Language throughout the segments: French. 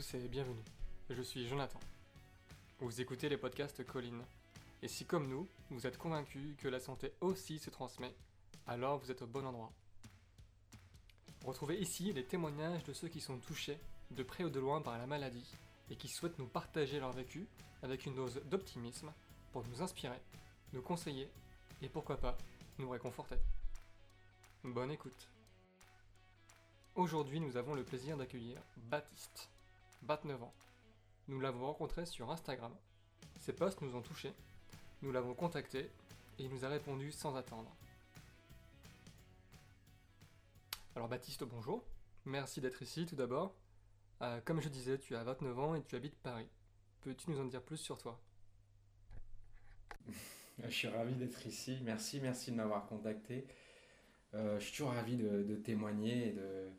Et bienvenue. Je suis Jonathan. Vous écoutez les podcasts Colline. Et si comme nous, vous êtes convaincus que la santé aussi se transmet, alors vous êtes au bon endroit. Retrouvez ici les témoignages de ceux qui sont touchés, de près ou de loin, par la maladie, et qui souhaitent nous partager leur vécu avec une dose d'optimisme pour nous inspirer, nous conseiller et pourquoi pas nous réconforter. Bonne écoute. Aujourd'hui, nous avons le plaisir d'accueillir Baptiste, 29 ans. Nous l'avons rencontré sur Instagram. Ses posts nous ont touchés. Nous l'avons contacté et il nous a répondu sans attendre. Alors Baptiste, bonjour. Merci d'être ici tout d'abord. Euh, comme je disais, tu as 29 ans et tu habites Paris. Peux-tu nous en dire plus sur toi? Je suis ravi d'être ici. Merci, merci de m'avoir contacté. Euh, je suis toujours ravi de, témoigner et de,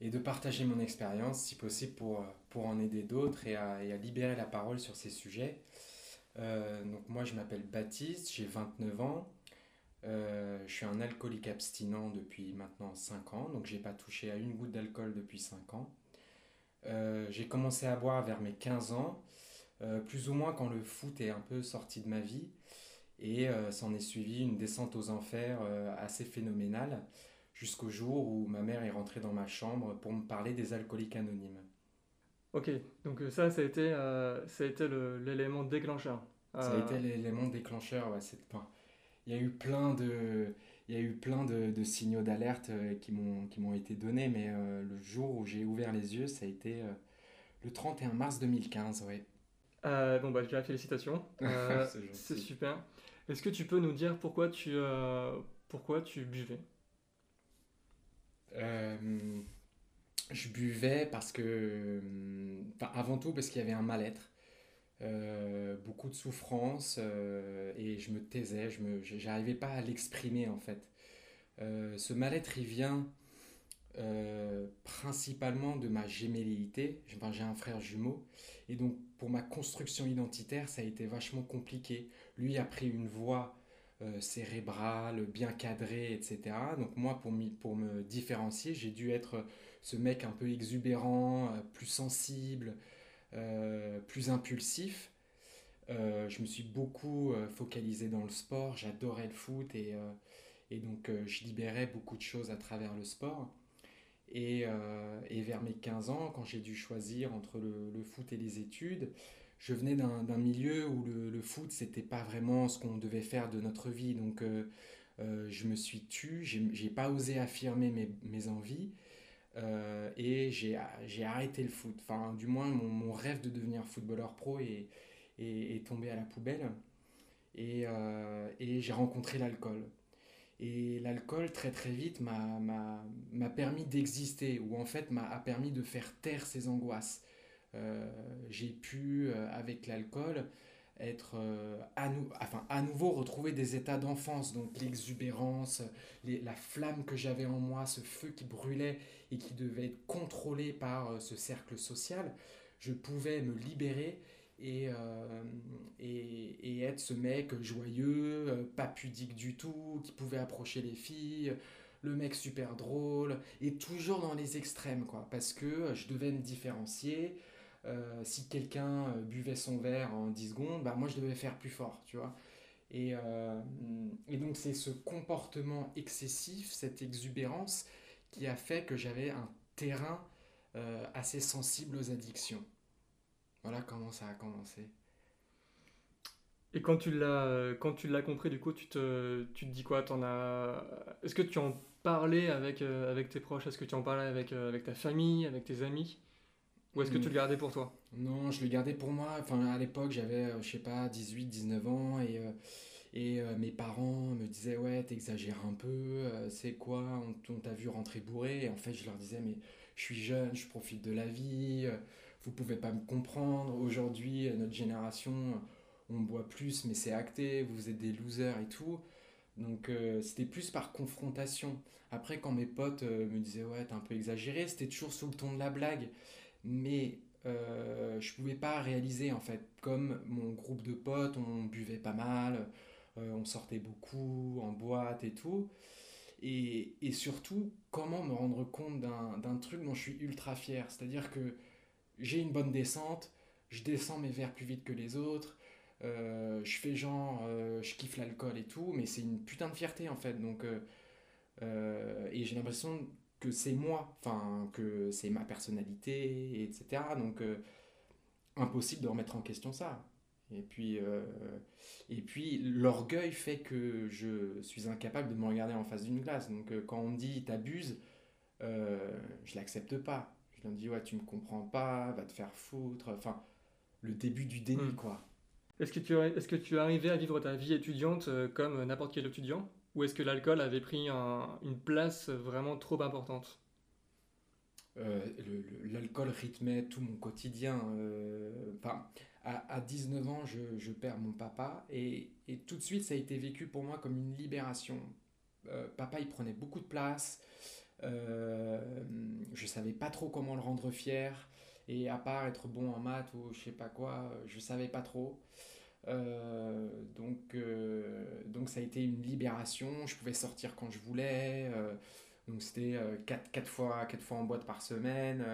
et de partager mon expérience, si possible, pour, pour en aider d'autres et à, libérer la parole sur ces sujets. Euh, donc moi, je m'appelle Baptiste, j'ai 29 ans. Euh, je suis un alcoolique abstinent depuis maintenant 5 ans, donc j'ai pas touché à une goutte d'alcool depuis 5 ans. j'ai commencé à boire vers mes 15 ans, plus ou moins quand le foot est un peu sorti de ma vie. Et euh, s'en est suivi une descente aux enfers euh, assez phénoménale, jusqu'au jour où ma mère est rentrée dans ma chambre pour me parler des alcooliques anonymes. Ok, donc euh, ça, ça a été, ça a été l'élément déclencheur. Ça a été l'élément déclencheur, ouais. Il y a eu plein de, il y a eu plein de, de signaux d'alerte qui m'ont été donnés, mais le jour où j'ai ouvert les yeux, ça a été le 31 mars 2015, ouais. Euh, bon, bah, déjà, félicitations. Euh, c'est super. Est-ce que tu peux nous dire pourquoi tu, euh, pourquoi tu buvais? Je buvais parce que. Enfin, avant tout, parce qu'il y avait un mal-être. beaucoup de souffrance et je me taisais, je n'arrivais pas à l'exprimer en fait. ce mal-être, il vient euh, principalement de ma gémelléité. Enfin, j'ai un frère jumeau. Et donc, pour ma construction identitaire, ça a été vachement compliqué. Lui a pris une voie euh, cérébrale, bien cadrée, etc. Donc, moi, pour, me différencier, j'ai dû être ce mec un peu exubérant, euh, plus sensible, plus impulsif. je me suis beaucoup focalisé dans le sport, j'adorais le foot et, et donc je libérais beaucoup de choses à travers le sport. Euh, et, vers mes 15 ans, quand j'ai dû choisir entre le, foot et les études, je venais d'un milieu où le, le foot, c'était pas vraiment ce qu'on devait faire de notre vie. Donc, euh, euh, je me suis tu, j'ai pas osé affirmer mes, mes envies. et j'ai arrêté le foot. Enfin, du moins, mon, mon, rêve de devenir footballeur pro est, est, est tombé à la poubelle. Et, et j'ai rencontré l'alcool. Et l'alcool, très très vite, m'a permis d'exister, ou en fait m'a permis de faire taire ces angoisses. Euh, j'ai pu, euh, avec l'alcool, être euh, à, enfin, à nouveau retrouver des états d'enfance, donc l'exubérance, la flamme que j'avais en moi, ce feu qui brûlait et qui devait être contrôlé par ce cercle social. Je pouvais me libérer euh, et, et, être ce mec joyeux, pas pudique du tout, qui pouvait approcher les filles, le mec super drôle, et toujours dans les extrêmes, quoi, parce que je devais me différencier. Euh, si quelqu'un buvait son verre en 10 secondes, bah moi je devais faire plus fort, tu vois. Et, et donc c'est ce comportement excessif, cette exubérance, qui a fait que j'avais un terrain assez sensible aux addictions. Voilà comment ça a commencé. Et quand tu l'as quand tu l'as compris, du coup, tu te, tu te dis quoi? En as Est-ce que tu en parlais avec, euh, avec tes proches? Est-ce que tu en parlais avec, euh, avec ta famille, avec tes amis? Ou est-ce que tu le gardais pour toi? Non, je le gardais pour moi. Enfin, à l'époque, j'avais, euh, je sais pas, 18, 19 ans et, et mes parents me disaient Ouais, t'exagères un peu, c'est quoi? On, t'a vu rentrer bourré. Et en fait, je leur disais Mais je suis jeune, je profite de la vie vous pouvez pas me comprendre. Aujourd'hui, notre génération, on boit plus, mais c'est acté, vous êtes des losers et tout. Donc euh, c'était plus par confrontation. Après, quand mes potes euh, me disaient ouais, t'es un peu exagéré, c'était toujours sous le ton de la blague. Mais euh, je pouvais pas réaliser en fait. Comme mon groupe de potes, on buvait pas mal, euh, on sortait beaucoup en boîte et tout. Et, et surtout, comment me rendre compte d'un truc dont je suis ultra fier? C'est-à-dire que j'ai une bonne descente, je descends mes verres plus vite que les autres, euh, je fais genre, euh, je kiffe l'alcool et tout, mais c'est une putain de fierté en fait. Donc, et j'ai l'impression que c'est moi, enfin, que c'est ma personnalité, etc. Donc, impossible de remettre en question ça. Et puis, et puis l'orgueil fait que je suis incapable de me regarder en face d'une glace. Donc, quand on me dit t'abuses, je l'accepte pas. Je me dis, ouais, tu me comprends pas, va te faire foutre. Enfin, le début du déni, hmm. quoi. Est-ce que, tu, est-ce que tu arrivais à vivre ta vie étudiante euh, comme n'importe quel étudiant? Ou est-ce que l'alcool avait pris une place vraiment trop importante euh, L'alcool rythmait tout mon quotidien. Euh, enfin, à, à, 19 ans, je, perds mon papa et, et, tout de suite, ça a été vécu pour moi comme une libération. papa, il prenait beaucoup de place. je savais pas trop comment le rendre fier. Et à part être bon en maths ou je sais pas quoi, je savais pas trop. Euh, donc, euh, donc ça a été une libération. Je pouvais sortir quand je voulais. Euh, donc c'était 4, 4, fois, 4 fois en boîte par semaine.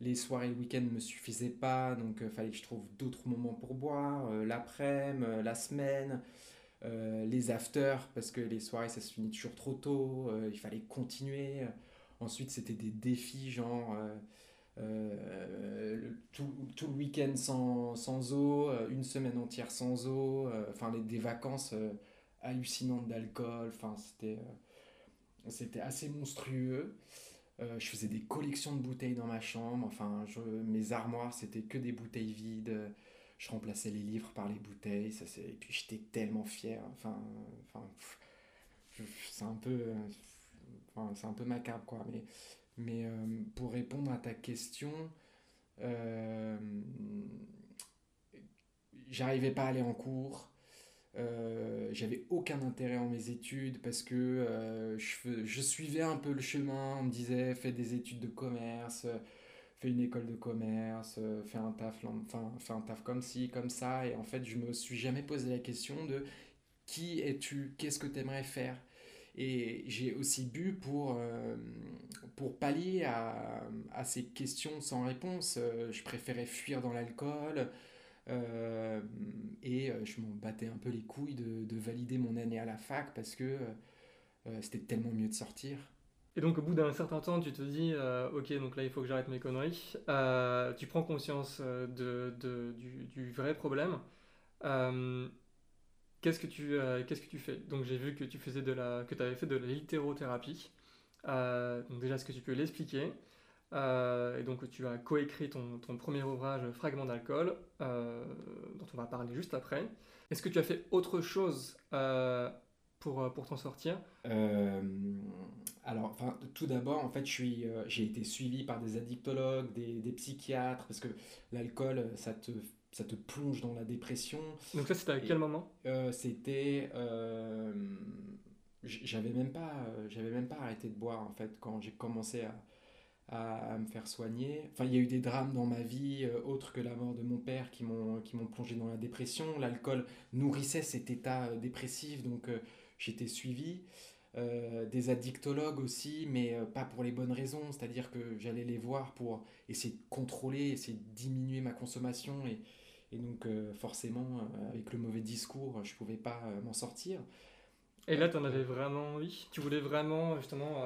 les soirées week-end ne me suffisaient pas. Donc il fallait que je trouve d'autres moments pour boire. L'après-midi, la semaine. les afters, parce que les soirées ça se finit toujours trop tôt, il fallait continuer. Ensuite, c'était des défis, genre euh, tout, tout, le week-end sans, sans, eau, euh, une semaine entière sans eau, euh, enfin des vacances hallucinantes d'alcool, enfin c'était c'était assez monstrueux. je faisais des collections de bouteilles dans ma chambre, enfin je, mes armoires c'était que des bouteilles vides, je remplaçais les livres par les bouteilles, ça, et puis j'étais tellement fier, enfin, enfin c'est un peu, enfin, c'est un peu macabre quoi, mais mais euh, pour répondre à ta question, euh, j'arrivais pas à aller en cours. Euh, j'avais aucun intérêt en mes études parce que je, suivais un peu le chemin. On me disait fais des études de commerce, fais une école de commerce, fais un taf, enfin fais un taf comme ci, comme ça. Et en fait, je me suis jamais posé la question de qui es-tu, qu'est-ce que tu aimerais faire? Et j'ai aussi bu pour, euh, pour pallier à, à, ces questions sans réponse. Euh, je préférais fuir dans l'alcool euh, et je m'en battais un peu les couilles de, de, valider mon année à la fac parce que c'était tellement mieux de sortir. Et donc au bout d'un certain temps, tu te dis, ok, donc là il faut que j'arrête mes conneries. tu prends conscience de, de du, du, vrai problème. Qu'est-ce que tu, euh, qu'est-ce que tu fais? Donc j'ai vu que tu faisais de la, que avais fait de la littérothérapie. Euh, donc déjà, est-ce que tu peux l'expliquer? Euh, Et donc tu as coécrit ton, ton premier ouvrage Fragment d'alcool, dont on va parler juste après. Est-ce que tu as fait autre chose pour, pour t'en sortir? Alors, tout d'abord, en fait, j'ai été suivi par des addictologues, des psychiatres, parce que l'alcool, ça te ça te plonge dans la dépression. Donc ça, c'était à quel moment? euh, C'était... Euh, j'avais même pas j'avais même pas arrêté de boire en fait quand j'ai commencé à, à, me faire soigner. Enfin il y a eu des drames dans ma vie euh, autres que la mort de mon père qui m'ont qui m'ont plongé dans la dépression. L'alcool nourrissait cet état dépressif donc j'étais suivi. Des addictologues aussi, mais pas pour les bonnes raisons, c'est-à-dire que j'allais les voir pour essayer de contrôler, essayer de diminuer ma consommation et, et donc, euh, forcément, euh, avec le mauvais discours, je ne pouvais pas euh, m'en sortir. Et là, tu en avais vraiment envie? Tu voulais vraiment, justement,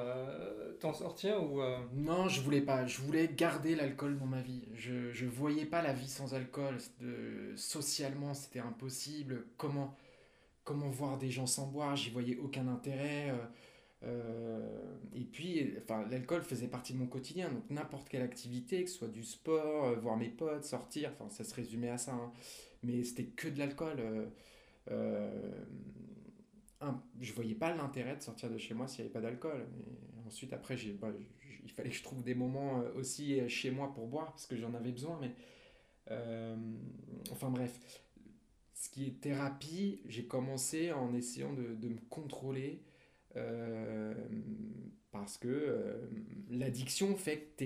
t'en sortir ou Non, je voulais pas. Je voulais garder l'alcool dans ma vie. Je ne voyais pas la vie sans alcool. De, socialement, c'était impossible. Comment, comment voir des gens sans boire? J'y voyais aucun intérêt. Euh, et puis, enfin, l'alcool faisait partie de mon quotidien, donc n'importe quelle activité, que ce soit du sport, euh, voir mes potes, sortir, enfin, ça se résumait à ça. Hein. Mais c'était que de l'alcool. Euh, euh je voyais pas l'intérêt de sortir de chez moi s'il n'y avait pas d'alcool. ensuite, après, j'ai, bah, il fallait que je trouve des moments aussi chez moi pour boire, parce que j'en avais besoin. Mais, enfin bref, ce qui est thérapie, j'ai commencé en essayant de, de me contrôler parce que euh, l'addiction fait que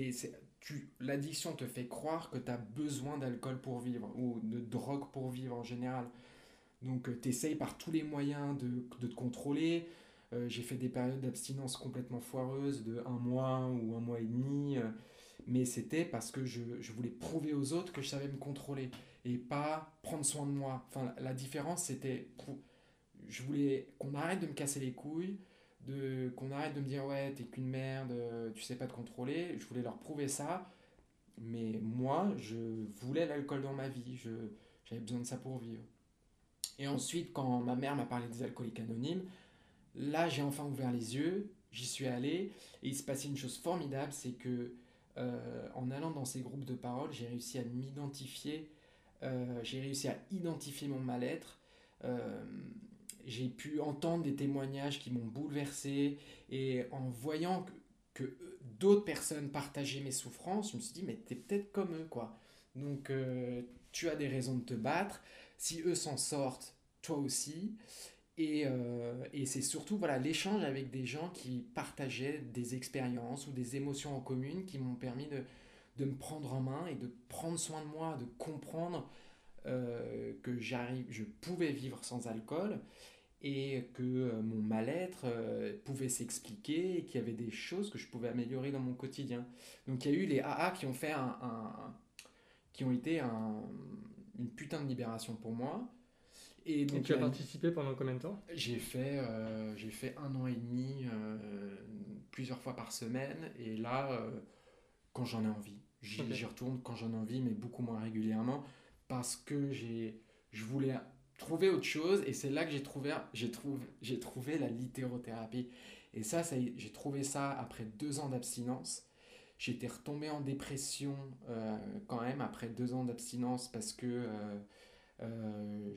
tu, l'addiction te fait croire que tu as besoin d'alcool pour vivre ou de drogue pour vivre en général. Donc euh, tu essayes par tous les moyens de, de te contrôler. j'ai fait des périodes d'abstinence complètement foireuses de un mois ou un mois et demi. mais c'était parce que je, je, voulais prouver aux autres que je savais me contrôler et pas prendre soin de moi. Enfin, la différence, c'était. Je voulais qu'on arrête de me casser les couilles, de, qu'on arrête de me dire ouais, t'es qu'une merde, tu sais pas te contrôler. Je voulais leur prouver ça, mais moi, je voulais l'alcool dans ma vie, je, j'avais besoin de ça pour vivre. Et ensuite, quand ma mère m'a parlé des alcooliques anonymes, là, j'ai enfin ouvert les yeux, j'y suis allé, et il se passait une chose formidable, c'est que euh, en allant dans ces groupes de parole, j'ai réussi à m'identifier, euh, j'ai réussi à identifier mon mal-être. Euh, j'ai pu entendre des témoignages qui m'ont bouleversé et en voyant que, que d'autres personnes partageaient mes souffrances, je me suis dit mais t'es peut-être comme eux quoi. Donc tu as des raisons de te battre. Si eux s'en sortent, toi aussi. Et, euh, et c'est surtout voilà l'échange avec des gens qui partageaient des expériences ou des émotions en commune qui m'ont permis de, de, me prendre en main et de prendre soin de moi, de comprendre euh, que j'arrive, je pouvais vivre sans alcool et que euh, mon mal-être pouvait s'expliquer et qu'il y avait des choses que je pouvais améliorer dans mon quotidien. Donc il y a eu les AA qui ont fait un, un qui ont été un, une putain de libération pour moi. Et, donc, tu as participé pendant combien de temps? J'ai fait, euh, j'ai fait un an et demi, euh, plusieurs fois par semaine. Et là, euh, quand j'en ai envie, j'y retourne quand j'en ai envie, mais beaucoup moins régulièrement, parce que j'ai, je voulais trouver autre chose. Et c'est là que j'ai trouvé, trouvé, trouvé la littérothérapie. Et ça, ça j'ai trouvé ça après deux ans d'abstinence. J'étais retombé en dépression euh, quand même après deux ans d'abstinence parce que euh, euh,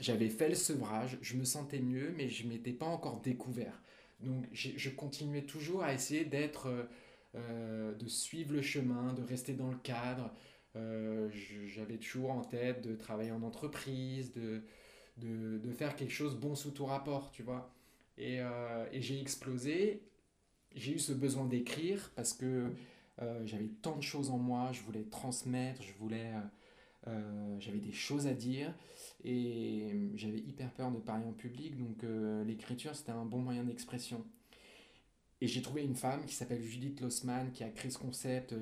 j'avais fait le sevrage, je me sentais mieux, mais je m'étais pas encore découvert. Donc je continuais toujours à essayer d'être, de suivre le chemin, de rester dans le cadre. J'avais toujours en tête de travailler en entreprise, de, de, de, faire quelque chose bon sous tout rapport, tu vois. Et, et j'ai explosé j'ai eu ce besoin d'écrire parce que euh, j'avais tant de choses en moi, je voulais transmettre, je voulais, euh, euh, j'avais des choses à dire et j'avais hyper peur de parler en public, donc l'écriture c'était un bon moyen d'expression. Et j'ai trouvé une femme qui s'appelle Judith Lossman qui a créé ce concept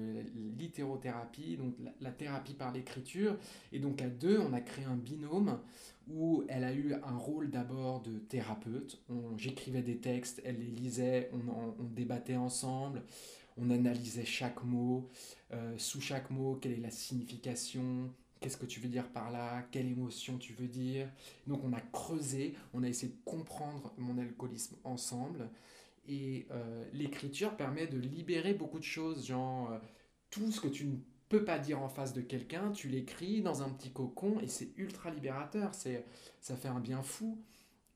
littérothérapie, donc la thérapie par l'écriture. Et donc à deux, on a créé un binôme où elle a eu un rôle d'abord de thérapeute. J'écrivais des textes, elle les lisait, on, débattait ensemble, on analysait chaque mot, euh, sous chaque mot, quelle est la signification, qu'est-ce que tu veux dire par là, quelle émotion tu veux dire. Donc on a creusé, on a essayé de comprendre mon alcoolisme ensemble. Et euh, l'écriture permet de libérer beaucoup de choses, genre euh, tout ce que tu ne peux pas dire en face de quelqu'un, tu l'écris dans un petit cocon et c'est ultra libérateur, c'est ça fait un bien fou.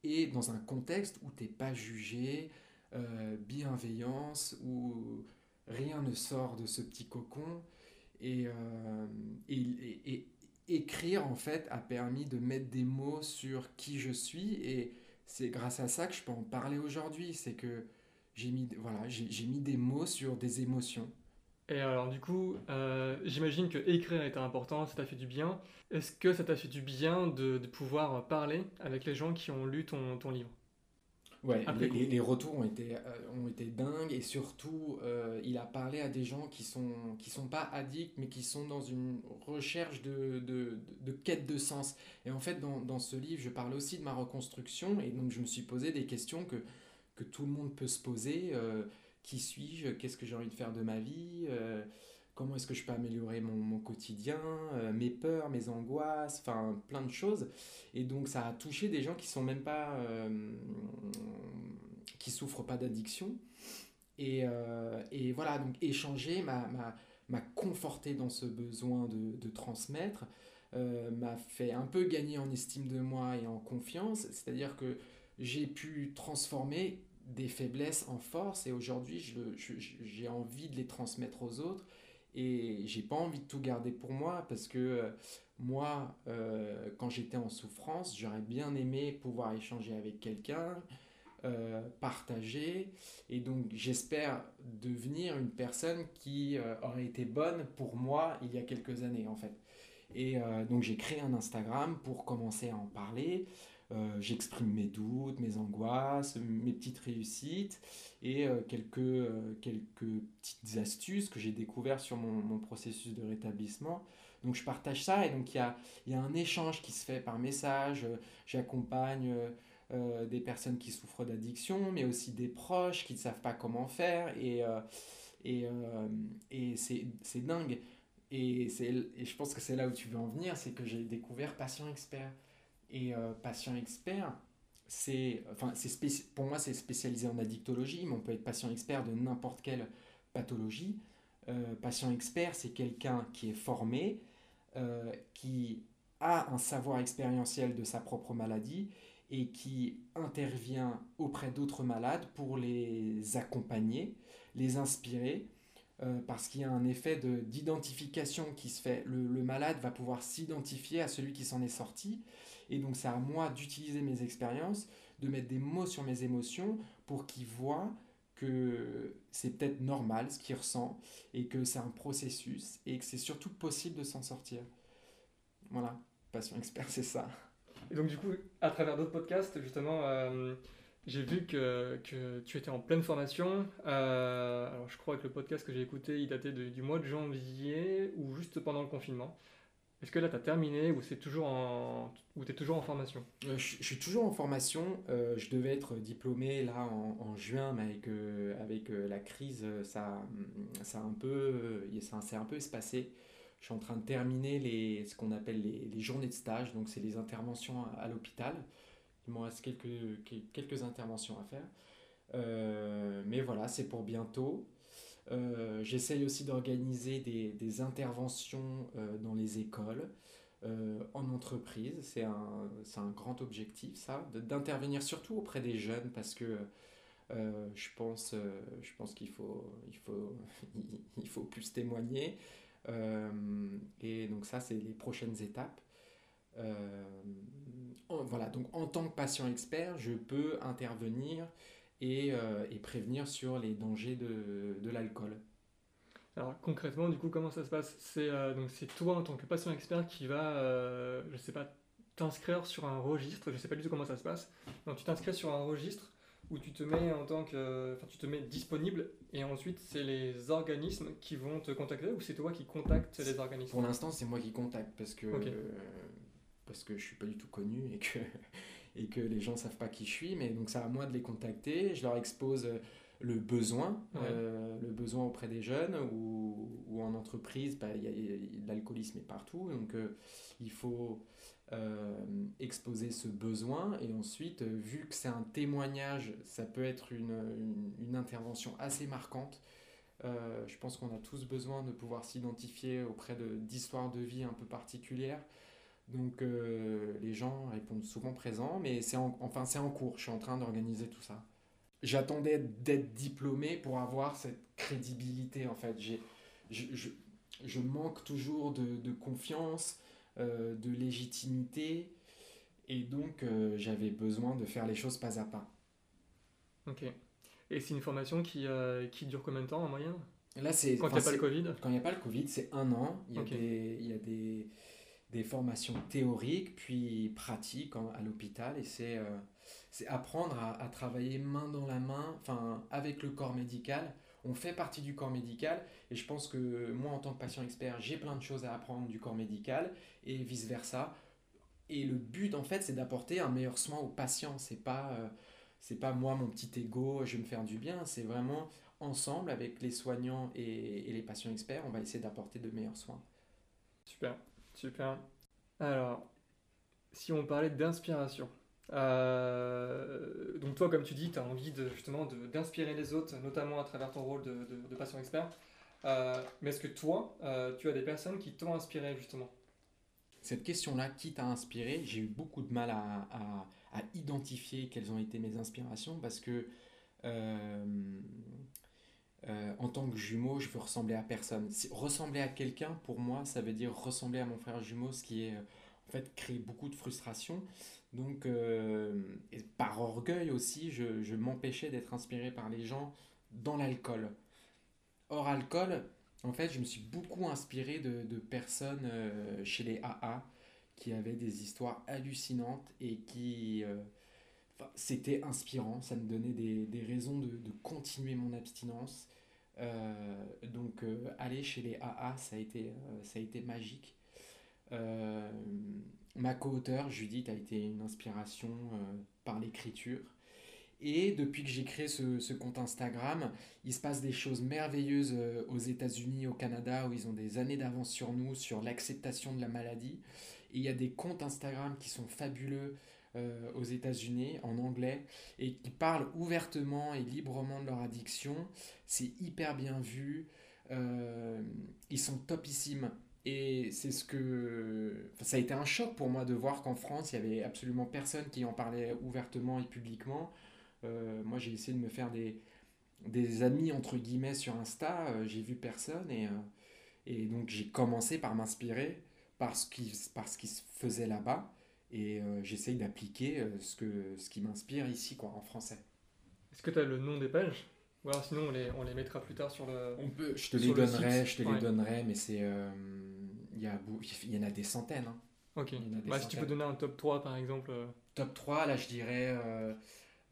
Et dans un contexte où t'es pas jugé, euh, bienveillance, où rien ne sort de ce petit cocon. Et, et, écrire en fait a permis de mettre des mots sur qui je suis. Et c'est grâce à ça que je peux en parler aujourd'hui, c'est que j'ai mis, voilà, j'ai mis des mots sur des émotions. Et alors du coup, euh, j'imagine que écrire était important, ça t'a fait du bien. Est-ce que ça t'a fait du bien de, de, pouvoir parler avec les gens qui ont lu ton, ton livre? Ouais, les, les, retours ont été, euh, ont été dingues et surtout, euh, il a parlé à des gens qui sont, qui sont pas addicts mais qui sont dans une recherche de, de, de quête de sens. Et en fait, dans, dans, ce livre, je parle aussi de ma reconstruction et donc je me suis posé des questions que, que tout le monde peut se poser qui suis-je, qu'est-ce que j'ai envie de faire de ma vie, euh, comment est-ce que je peux améliorer mon, quotidien, euh, mes peurs, mes angoisses, enfin plein de choses. Et donc ça a touché des gens qui sont même pas, euh, qui souffrent pas d'addiction. Et, et, voilà, donc échanger m'a conforté dans ce besoin de, de transmettre, m'a fait un peu gagner en estime de moi et en confiance, c'est-à-dire que j'ai pu transformer des faiblesses en force et aujourd'hui j'ai envie de les transmettre aux autres et j'ai pas envie de tout garder pour moi parce que euh, moi euh, quand j'étais en souffrance j'aurais bien aimé pouvoir échanger avec quelqu'un euh, partager et donc j'espère devenir une personne qui aurait été bonne pour moi il y a quelques années en fait. Et donc j'ai créé un Instagram pour commencer à en parler j'exprime mes doutes, mes angoisses, mes petites réussites et euh, quelques, euh, quelques petites astuces que j'ai découvertes sur mon, mon, processus de rétablissement. Donc je partage ça et donc il y a, y a, un échange qui se fait par message. J'accompagne des personnes qui souffrent d'addiction, mais aussi des proches qui ne savent pas comment faire et, et, et c'est dingue. Et, et je pense que c'est là où tu veux en venir, c'est que j'ai découvert Patient Expert. Et euh, patient expert, c'est, enfin, c'est pour moi, c'est spécialisé en addictologie, mais on peut être patient expert de n'importe quelle pathologie. Euh, patient expert, c'est quelqu'un qui est formé, euh, qui a un savoir expérientiel de sa propre maladie et qui intervient auprès d'autres malades pour les accompagner, les inspirer, parce qu'il y a un effet de, d'identification qui se fait. Le malade va pouvoir s'identifier à celui qui s'en est sorti et donc c'est à moi d'utiliser mes expériences, de mettre des mots sur mes émotions pour qu'ils voient que c'est peut-être normal ce qu'ils ressentent et que c'est un processus et que c'est surtout possible de s'en sortir. Voilà, Passion Expert, c'est ça. Et donc du coup, à travers d'autres podcasts, justement, euh, j'ai vu que, que, tu étais en pleine formation. Euh, alors je crois que le podcast que j'ai écouté, il datait du mois de janvier ou juste pendant le confinement. Est-ce que là, tu as terminé ou c'est toujours en... tu es toujours en formation euh, je, suis toujours en formation. Euh, je devais être diplômé là en, juin, mais avec, euh, avec la crise, ça, ça, un peu, ça s'est un peu espacé. Je suis en train de terminer les, ce qu'on appelle les, les, journées de stage, donc c'est les interventions à, l'hôpital. Il me reste quelques, quelques interventions à faire. mais voilà, c'est pour bientôt. Euh, j'essaye aussi d'organiser des, des, interventions euh, dans les écoles, euh, en entreprise. C'est un, un, grand objectif, ça, d'intervenir surtout auprès des jeunes parce que je pense, je pense qu'il faut, il faut, il faut plus témoigner. et donc ça, c'est les prochaines étapes. voilà, donc en tant que patient expert, je peux intervenir et, euh, et prévenir sur les dangers de, de l'alcool. Alors concrètement, du coup, comment ça se passe? C'est euh, donc c'est toi en tant que patient expert qui va, euh, je sais pas, t'inscrire sur un registre. Je sais pas du tout comment ça se passe. Donc tu t'inscris sur un registre où tu te mets en tant que, enfin tu te mets disponible et ensuite c'est les organismes qui vont te contacter ou c'est toi qui contactes les organismes? Pour l'instant, c'est moi qui contacte parce que parce que je suis pas du tout connu et que et que les gens ne savent pas qui je suis. Mais donc, c'est à moi de les contacter. Je leur expose euh, le besoin, euh, le besoin auprès des jeunes ou, ou en entreprise, bah, l'alcoolisme est partout. Donc, euh, il faut exposer ce besoin. Et ensuite, vu que c'est un témoignage, ça peut être une, une, une intervention assez marquante. je pense qu'on a tous besoin de pouvoir s'identifier auprès d'histoires de, de vie un peu particulières. Donc euh, les gens répondent souvent présents, mais c'est en, enfin, c'est en cours, je suis en train d'organiser tout ça. J'attendais d'être diplômé pour avoir cette crédibilité en fait. J'ai, je, je, je, manque toujours de, de confiance, euh, de légitimité, et donc euh, j'avais besoin de faire les choses pas à pas. Ok. Et c'est une formation qui, qui dure combien de temps en moyenne? Là, c'est, quand il n'y a pas le Covid? Quand il n'y a pas le Covid, c'est un an. Il y a des, il y a des des formations théoriques puis pratiques à l'hôpital. Et c'est euh, apprendre à, travailler main dans la main. Enfin avec le corps médical. On fait partie du corps médical. Et je pense que moi en tant que patient expert j'ai plein de choses à apprendre du corps médical et vice versa et le but en fait c'est d'apporter un meilleur soin aux patients. C'est pas euh, c'est pas moi mon petit ego je vais me faire du bien. C'est vraiment ensemble avec les soignants et les patients experts on va essayer d'apporter de meilleurs soins. Super Super. Alors, si on parlait d'inspiration. Euh, donc toi, comme tu dis, tu as envie de, justement d'inspirer les autres, notamment à travers ton rôle de, de, patient expert. Euh, mais est-ce que toi, euh, tu as des personnes qui t'ont inspiré justement? Cette question-là, qui t'a inspiré J'ai eu beaucoup de mal à, à, à, identifier quelles ont été mes inspirations parce que euh, en tant que jumeau, je veux ressembler à personne. Ressembler à quelqu'un, pour moi, ça veut dire ressembler à mon frère jumeau, ce qui est euh, en fait créer beaucoup de frustration. Donc, euh, par orgueil aussi, je, je m'empêchais d'être inspiré par les gens dans l'alcool. Hors alcool, en fait, je me suis beaucoup inspiré de, de personnes chez les AA qui avaient des histoires hallucinantes et qui... c'était inspirant, ça me donnait des, des raisons de, de continuer mon abstinence. Euh, donc euh, aller chez les AA, ça a été, euh, ça a été magique. Ma co-auteure, Judith, a été une inspiration par l'écriture. Et depuis que j'ai créé ce, ce compte Instagram, il se passe des choses merveilleuses aux États-Unis, au Canada, où ils ont des années d'avance sur nous, sur l'acceptation de la maladie. Et il y a des comptes Instagram qui sont fabuleux euh, aux États-Unis, en anglais, et qui parlent ouvertement et librement de leur addiction. C'est hyper bien vu. Euh, ils sont topissimes. Et c'est ce que... ça a été un choc pour moi de voir qu'en France, il y avait absolument personne qui en parlait ouvertement et publiquement. Euh, moi, j'ai essayé de me faire des, des amis, entre guillemets, sur Insta. J'ai vu personne. Et, et donc, j'ai commencé par m'inspirer par ce qui, par ce qui se faisait là-bas. Et euh, j'essaye d'appliquer euh, ce, que, ce qui m'inspire ici, quoi, en français. Est-ce que tu as le nom des pages? Ou alors sinon on les, on les mettra plus tard sur le... On peut, je te les le donnerai, je te ouais. les donnerai, mais c'est... euh, Il y a, il y en a des centaines. hein. Ok. Il y en a des Bah, si tu peux centaines. donner un top 3 par exemple. Top 3, là je dirais euh,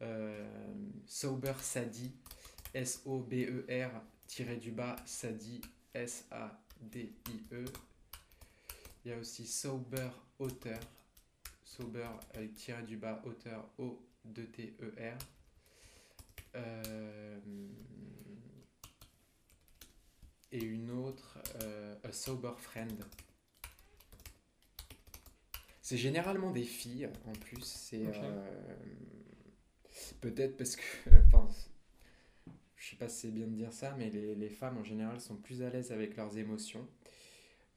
euh, Sober Sadi, S-O-B-E-R, tiré du bas, Sadi, S-A-D-I-E. E. Il y a aussi Sober Auteur, Sober tiré du bas, auteur, O-D-T-E-R. Euh, et une autre, euh, A Sober Friend. C'est généralement des filles en plus. C'est euh, peut-être parce que, enfin, je sais pas si c'est bien de dire ça, mais les, les femmes en général sont plus à l'aise avec leurs émotions.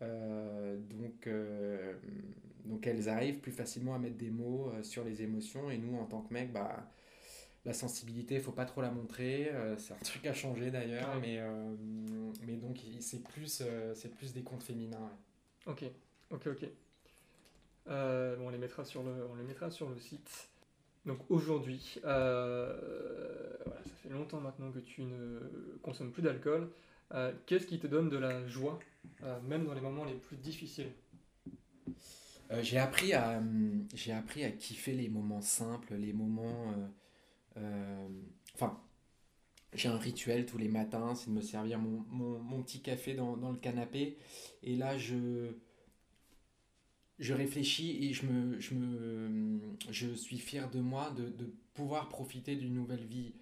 Euh, donc, euh, donc elles arrivent plus facilement à mettre des mots euh, sur les émotions. Et nous, en tant que mecs, bah, la sensibilité, faut pas trop la montrer. Euh, c'est un truc à changer d'ailleurs, Ouais. mais, euh, mais donc c'est plus, euh, c'est plus des contes féminins. ouais. Ok, ok, ok. Bon, on les mettra sur le, on les mettra sur le site. Donc aujourd'hui, voilà, ça fait longtemps maintenant que tu ne consommes plus d'alcool. Euh, Qu'est-ce qui te donne de la joie, euh, même dans les moments les plus difficiles Euh, j'ai appris à, j'ai appris à kiffer les moments simples, les moments. Enfin, j'ai un rituel tous les matins, c'est de me servir mon, mon- petit café dans, dans le canapé. Et là, je, je réfléchis et je me, je me, je suis fier de moi de, de pouvoir profiter d'une nouvelle vie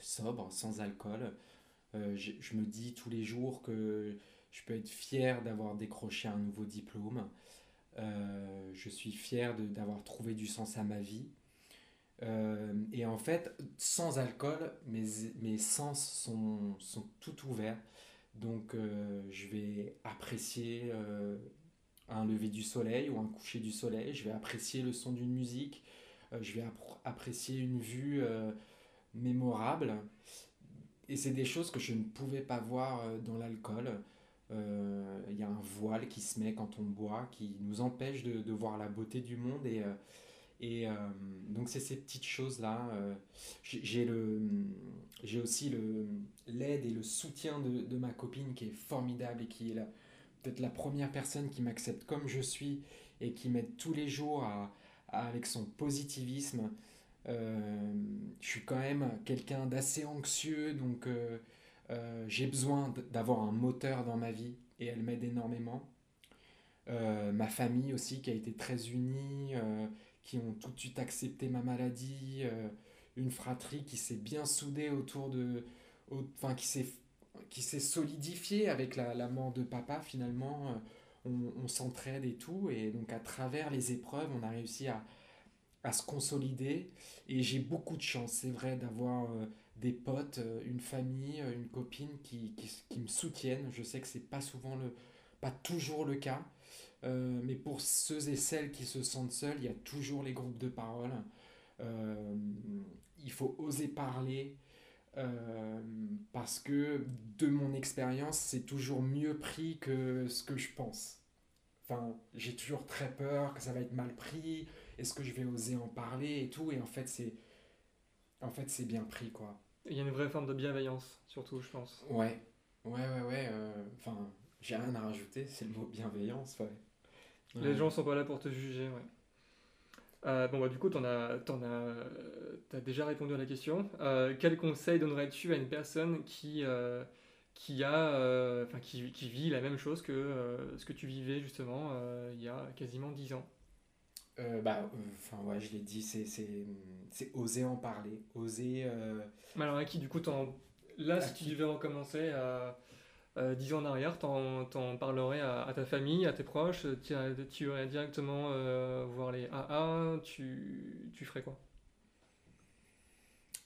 sobre, sans alcool. Euh, je, me dis tous les jours que je peux être fier d'avoir décroché un nouveau diplôme. Euh, je suis fier d'avoir trouvé du sens à ma vie. Euh, et en fait, sans alcool, mes, mes sens sont, sont tout ouverts. Donc, je vais apprécier un lever du soleil ou un coucher du soleil. Je vais apprécier le son d'une musique. Je vais appr- apprécier une vue mémorable. Et c'est des choses que je ne pouvais pas voir euh, dans l'alcool. Euh, Il y a un voile qui se met quand on boit, qui nous empêche de, voir la beauté du monde. Et, euh, et donc, c'est ces petites choses-là. j'ai aussi l'aide et le soutien de, de ma copine qui est formidable et qui est peut-être la première personne qui m'accepte comme je suis et qui m'aide tous les jours à- avec son positivisme. Euh, je suis quand même quelqu'un d'assez anxieux, donc euh, euh, j'ai besoin d'avoir un moteur dans ma vie et elle m'aide énormément. Ma famille aussi qui a été très unie, qui ont tout de suite accepté ma maladie, une fratrie qui s'est bien soudée autour de... Enfin, qui s'est solidifiée avec la, mort de papa finalement. on s'entraide et tout, et donc à travers les épreuves, on a réussi à, à se consolider. Et j'ai beaucoup de chance, c'est vrai, d'avoir euh, des potes, euh, une famille, euh, une copine qui, qui, qui me soutiennent. Je sais que c'est pas souvent le, pas toujours le cas, mais pour ceux et celles qui se sentent seuls, il y a toujours les groupes de parole. Il faut oser parler. parce que de mon expérience, c'est toujours mieux pris que ce que je pense. Enfin, j'ai toujours très peur que ça va être mal pris, est-ce que je vais oser en parler et tout, et en fait, c'est en fait, c'est bien pris, quoi. Il y a une vraie forme de bienveillance, surtout, je pense. Ouais, ouais, ouais, ouais. euh, Enfin, j'ai rien à rajouter, c'est le mot bienveillance, ouais. Les Ouais. gens sont pas là pour te juger, ouais. Euh, bon, bah, du coup, t'en as, as, euh, t'as déjà répondu à la question. Euh, quel conseil donnerais-tu à une personne qui, qui a, qui, qui vit la même chose que ce que tu vivais justement il y a quasiment 10 ans? Euh, bah, euh, enfin, ouais, je l'ai dit, c'est, oser en parler, oser. euh, Mais alors, à qui, du coup, t'en, là, À si tu devais recommencer à, euh, 10 ans en arrière, t'en, t'en parlerais à, à ta famille, à tes proches, tu, irais- tu irais directement voir les AA, tu, tu ferais quoi?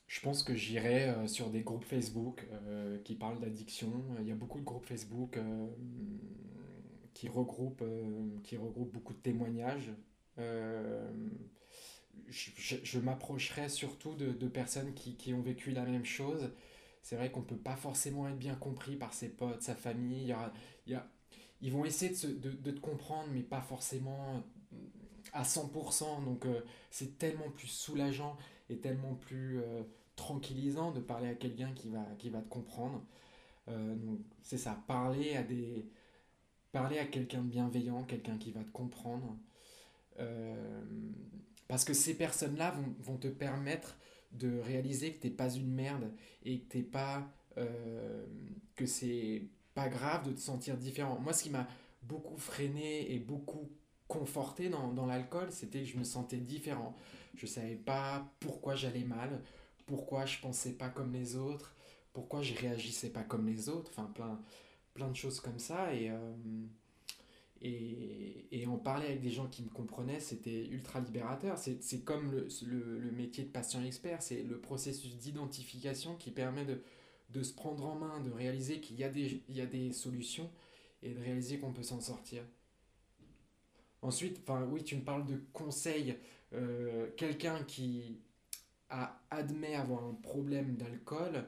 Je pense que j'irai euh, sur des groupes Facebook euh, qui parlent d'addiction. Il y a beaucoup de groupes Facebook euh, qui regroupent, qui regroupent beaucoup de témoignages. Euh, je je- je m'approcherai surtout de, personnes qui, qui ont vécu la même chose. C'est vrai qu'on ne peut pas forcément être bien compris par ses potes, sa famille. Il y aura- il y a- ils vont essayer de, se- de- de te comprendre, mais pas forcément à 100%. Donc euh, c'est tellement plus soulageant et tellement plus euh, tranquillisant de parler à quelqu'un qui va, qui va te comprendre. Donc c'est ça, parler à des, parler à quelqu'un de bienveillant, quelqu'un qui va te comprendre. Euh, parce que ces personnes-là vont, te permettre de réaliser que t'es pas une merde et que t'es pas euh, que c'est pas grave de te sentir différent. Moi, ce qui m'a beaucoup freiné et beaucoup conforté dans, dans l'alcool, c'était que je me sentais différent. Je savais pas pourquoi j'allais mal, pourquoi je pensais pas comme les autres, pourquoi je réagissais pas comme les autres, enfin plein, plein de choses comme ça. Et, euh, et, et en parler avec des gens qui me comprenaient, c'était ultra libérateur. C'est, comme le, le, métier de patient expert, c'est le processus d'identification qui permet de, de se prendre en main, de réaliser qu'il y a des, y a des solutions et de réaliser qu'on peut s'en sortir. Ensuite, oui, tu me parles de conseils. Euh, quelqu'un qui a, admet avoir un problème d'alcool,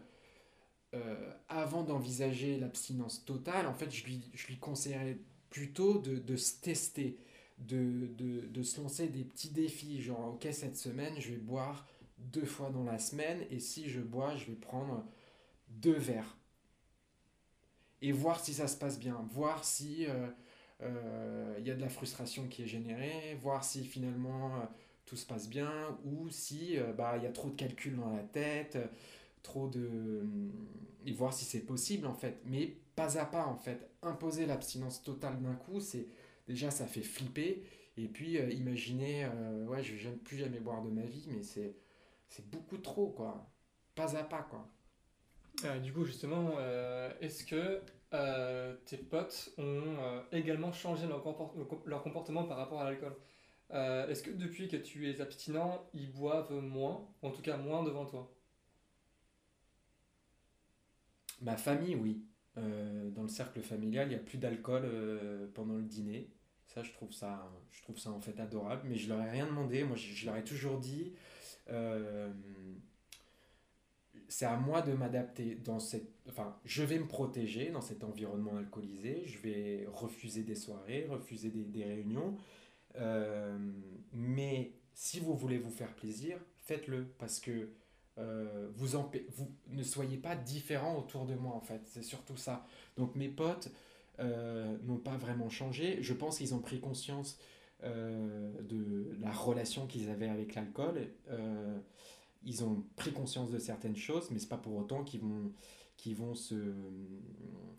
euh, avant d'envisager l'abstinence totale, en fait, je lui, je lui conseillerais plutôt de, de se tester, de, de, de se lancer des petits défis, genre, ok, cette semaine, je vais boire deux fois dans la semaine, et si je bois, je vais prendre deux verres. Et voir si ça se passe bien, voir si euh, euh, il y a de la frustration qui est générée, voir si finalement euh, tout se passe bien, ou si bah, il y a trop de calculs dans la tête, trop de... et voir si c'est possible en fait, mais pas à pas en fait. Imposer l'abstinence totale d'un coup, c'est déjà ça fait flipper, et puis euh, imaginer, euh, ouais, je vais plus jamais boire de ma vie, mais c'est c'est beaucoup trop quoi, pas à pas quoi. Euh, du coup, justement, euh, est-ce que euh, tes potes ont également changé leur, comport- leur comportement par rapport à l'alcool? Est-ce que depuis que tu es abstinent, ils boivent moins, ou en tout cas moins devant toi? Ma famille, oui. Euh, dans le cercle familial, il n'y a plus d'alcool euh, pendant le dîner. Ça, je trouve ça, je trouve ça en fait adorable. Mais je leur ai rien demandé. Moi, je, leur ai toujours dit, euh, c'est à moi de m'adapter dans cette, enfin, je vais me protéger dans cet environnement alcoolisé. Je vais refuser des soirées, refuser des, des réunions. Mais si vous voulez vous faire plaisir, faites-le parce que euh, vous, ne soyez pas différents autour de moi en fait. C'est surtout ça. Donc mes potes euh, n'ont pas vraiment changé. Je pense qu'ils ont pris conscience euh, de la relation qu'ils avaient avec l'alcool. Ils ont pris conscience de certaines choses, mais c'est pas pour autant qu'ils vont, qu'ils vont se,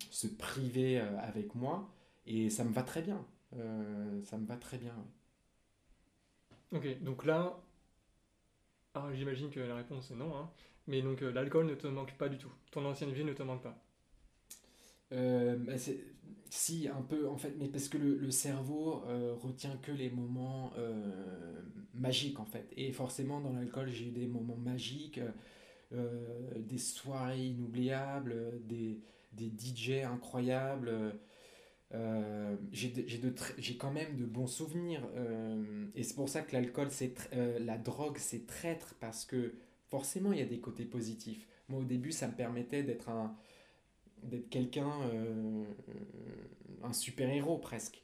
se priver avec moi. Et ça me va très bien. Ça me va très bien. Ok, donc là, alors j'imagine que la réponse est non, hein, mais donc euh, l'alcool ne te manque pas du tout. Ton ancienne vie ne te manque pas. Euh, bah, si, un peu, en fait, mais parce que le, cerveau euh, retient que les moments magiques, en fait. Et forcément, dans l'alcool, j'ai eu des moments magiques, des soirées inoubliables, des, des DJ incroyables. Euh, j'ai quand même de bons souvenirs. euh, et c'est pour ça que l'alcool, euh, la drogue, c'est traître, parce que forcément, il y a des côtés positifs. Moi, au début, ça me permettait d'être un d'être quelqu'un, euh, un super-héros presque.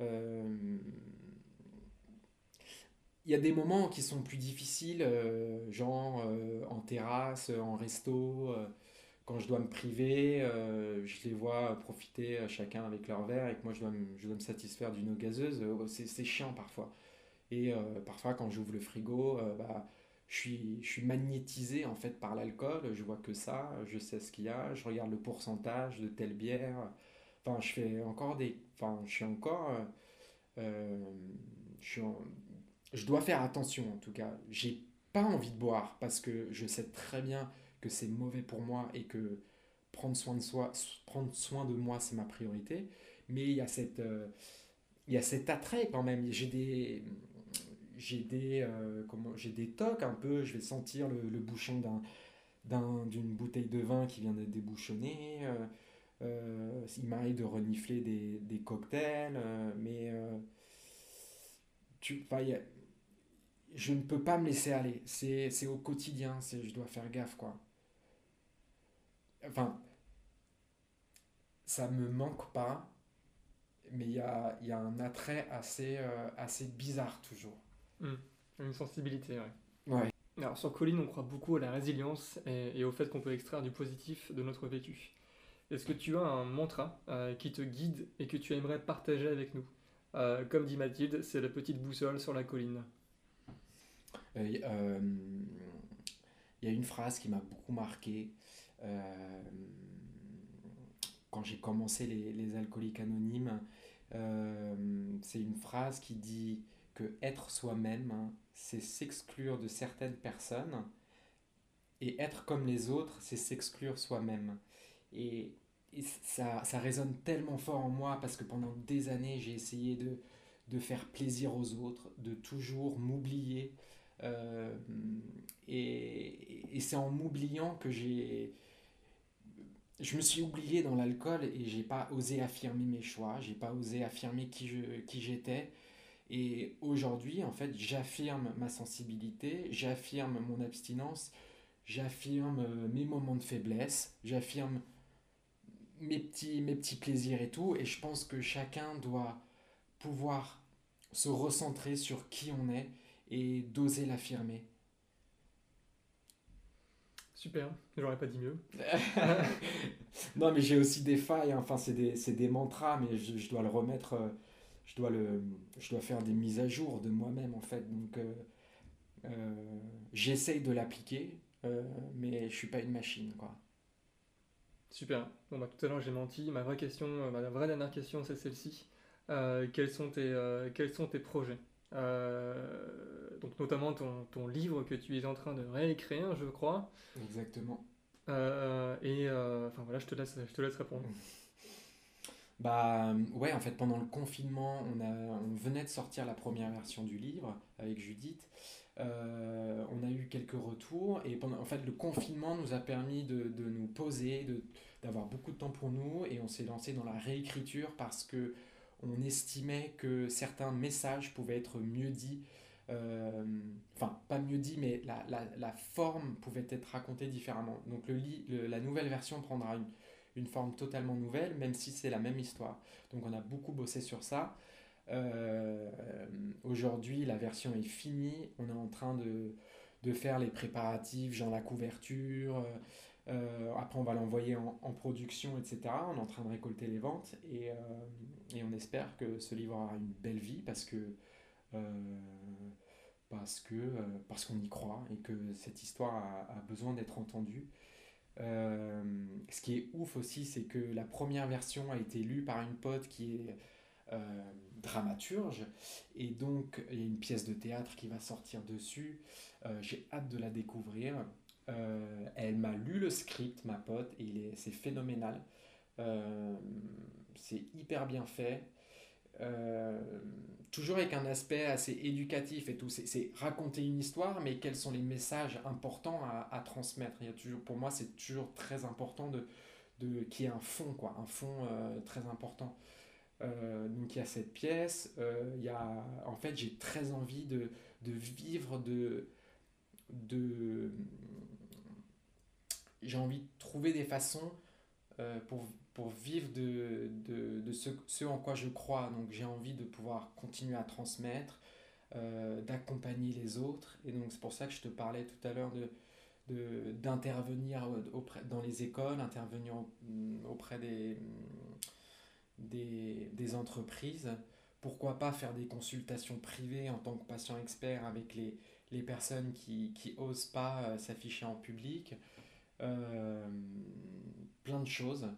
Il y a des moments qui sont plus difficiles, genre en terrasse, en resto, quand je dois me priver, euh, je les vois profiter euh, chacun avec leur verre et que moi je dois me, satisfaire d'une eau gazeuse. euh, c'est c'est chiant parfois. Et parfois, quand j'ouvre le frigo, bah, je suis, magnétisé en fait par l'alcool. Je vois que ça, je sais ce qu'il y a, je regarde le pourcentage de telle bière. Enfin, je fais encore des. Enfin, je suis encore. je je dois faire attention en tout cas. J'ai pas envie de boire parce que je sais très bien que c'est mauvais pour moi et que prendre soin de soi, prendre soin de moi, c'est ma priorité. Mais il y a cette, euh, il y a cet attrait quand même. J'ai des, j'ai des, euh, j'ai des tocs un peu. Je vais sentir le, le bouchon d'un, d'un- d'une bouteille de vin qui vient d'être débouchonnée. euh, il m'arrive de renifler des, des cocktails, mais tu, je ne peux pas me laisser aller. C'est, c'est au quotidien, c'est, je dois faire gaffe, quoi. Enfin, ça me manque pas, mais il y a, il y a un attrait assez, euh, assez bizarre toujours. Une sensibilité, ouais. Ouais. Alors sur Colline, on croit beaucoup à la résilience et, et au fait qu'on peut extraire du positif de notre vécu. Est-ce que tu as un mantra euh, qui te guide et que tu aimerais partager avec nous? Euh, Comme dit Mathilde, c'est la petite boussole sur la colline. Euh, Il y a une phrase qui m'a beaucoup marqué quand j'ai commencé les, alcooliques anonymes. Euh, c'est une phrase qui dit que être soi-même, hein, c'est s'exclure de certaines personnes et être comme les autres, c'est s'exclure soi-même. Et, et ça, ça résonne tellement fort en moi parce que pendant des années, j'ai essayé de, de faire plaisir aux autres, de toujours m'oublier. Euh, et et c'est en m'oubliant que j'ai. Je me suis oublié dans l'alcool et j'ai pas osé affirmer mes choix, j'ai pas osé affirmer qui je, qui j'étais. Et aujourd'hui, en fait, j'affirme ma sensibilité, j'affirme mon abstinence, j'affirme euh, mes moments de faiblesse, j'affirme mes petits, mes petits plaisirs et tout. Et je pense que chacun doit pouvoir se recentrer sur qui on est et d'oser l'affirmer. Super, j'aurais pas dit mieux. non, mais j'ai aussi des failles, hein. enfin, c'est des, des mantras, mais je, je dois le remettre, euh, je dois, le, je dois faire des mises à jour de moi-même, en fait. Donc, euh, euh, j'essaye de l'appliquer, euh, mais je suis pas une machine, quoi. Super. Bon, bah, tout à l'heure j'ai menti. Ma vraie question, ma vraie dernière question, c'est celle-ci. Quels, sont tes, quels sont tes projets? Euh, Donc notamment ton, ton livre que tu es en train de réécrire, je crois. Exactement. Euh, et euh, enfin voilà, je te laisse, je te laisse répondre. Bah ouais, en fait, pendant le confinement, on a, on venait de sortir la première version du livre avec Judith. Euh, on a eu quelques retours et pendant, en fait, le confinement nous a permis de, de nous poser, d'avoir beaucoup de temps pour nous et on s'est lancé dans la réécriture parce que on estimait que certains messages pouvaient être mieux dits. euh, Enfin, pas mieux dit, mais la, la, la forme pouvait être racontée différemment. Donc le, la nouvelle version prendra une une forme totalement nouvelle, même si c'est la même histoire. Donc on a beaucoup bossé sur ça. Euh, Aujourd'hui, la version est finie. On est en train de, de faire les préparatifs, genre la couverture. Euh, après, on va l'envoyer en, en production, etc. On est en train de récolter les ventes et, et on espère que ce livre aura une belle vie parce que euh, parce que euh, parce qu'on y croit et que cette histoire a, besoin d'être entendue. Euh, ce qui est ouf aussi, c'est que la première version a été lue par une pote qui est dramaturge, et donc il y a une pièce de théâtre qui va sortir dessus. J'ai hâte de la découvrir. Elle m'a lu le script, ma pote, et c'est phénoménal. Euh, c'est hyper bien fait. Euh, toujours avec un aspect assez éducatif et tout. C'est, raconter une histoire, mais quels sont les messages importants à, transmettre. Il y a toujours, pour moi, c'est toujours très important de, de, qu'il y ait un fond, quoi, un fond euh, très important. Donc il y a cette pièce, il y a, en fait j'ai très envie de, de vivre de, de... J'ai envie de trouver des façons pour, pour vivre de, de, de ce, ce en quoi je crois. Donc j'ai envie de pouvoir continuer à transmettre, euh, d'accompagner les autres. Et donc c'est pour ça que je te parlais tout à l'heure de, d'intervenir dans les écoles, intervenir auprès des, des, des entreprises. Pourquoi pas faire des consultations privées en tant que patient expert avec les, les personnes qui, qui osent pas euh, s'afficher en public. Euh, plein de choses.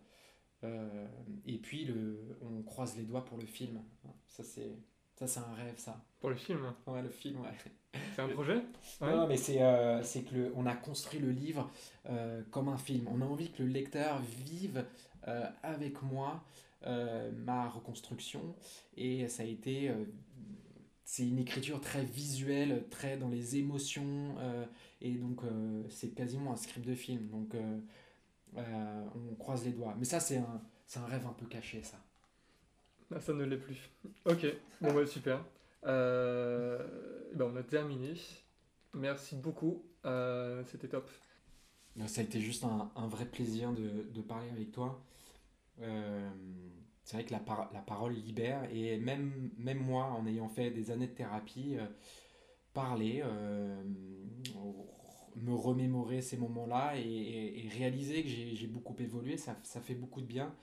Euh, et puis, le, on croise les doigts pour le film. Ça, c'est, ça, c'est un rêve, ça. Pour le film. Ouais, le film, ouais. C'est un projet? Ouais. Non, mais c'est euh, que le, on a construit le livre euh, comme un film. On a envie que le lecteur vive euh, avec moi ma reconstruction. Et ça a été. c'est une écriture très visuelle, très dans les émotions. et donc, c'est quasiment un script de film. Donc, euh, on croise les doigts. Mais ça, c'est un, un rêve un peu caché, ça. Ah, ça ne l'est plus. Ok, bon bah super. Euh, ben, on a terminé. Merci beaucoup. Euh, C'était top. Ça a été juste un, un vrai plaisir de, de parler avec toi. C'est vrai que la, par- la parole libère et même, même moi, en ayant fait des années de thérapie, parler, me remémorer ces moments-là et, et- et réaliser que j'ai beaucoup évolué, ça, ça fait beaucoup de bien.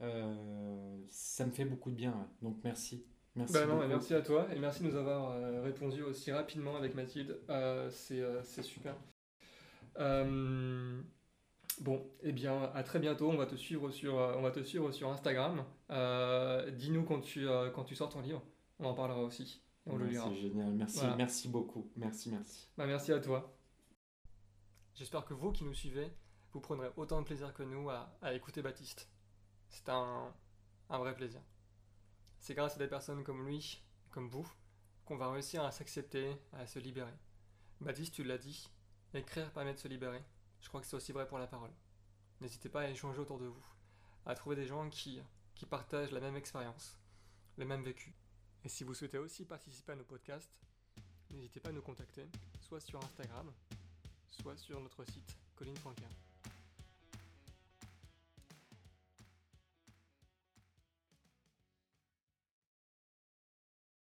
Euh, ça me fait beaucoup de bien. ouais. Donc merci. Merci Bah non, merci à toi et merci de nous avoir euh, répondu aussi rapidement avec Mathilde. Euh, c'est euh, super. Bon, eh bien, à très bientôt. On va te suivre sur, on va te suivre sur Instagram. Dis-nous quand tu, quand tu sors ton livre. On en parlera aussi. Et on le Ouais, lira. C'est génial. Merci, Voilà. merci beaucoup. Merci, merci. Bah, merci à toi. J'espère que vous qui nous suivez, vous prendrez autant de plaisir que nous à, écouter Baptiste. C'est un, un vrai plaisir. C'est grâce à des personnes comme lui, comme vous, qu'on va réussir à s'accepter, à se libérer. Baptiste, tu l'as dit, écrire permet de se libérer. Je crois que c'est aussi vrai pour la parole. N'hésitez pas à échanger autour de vous, à trouver des gens qui, qui partagent la même expérience, le même vécu. Et si vous souhaitez aussi participer à nos podcasts, n'hésitez pas à nous contacter, soit sur Instagram, soit sur notre site colline.fr.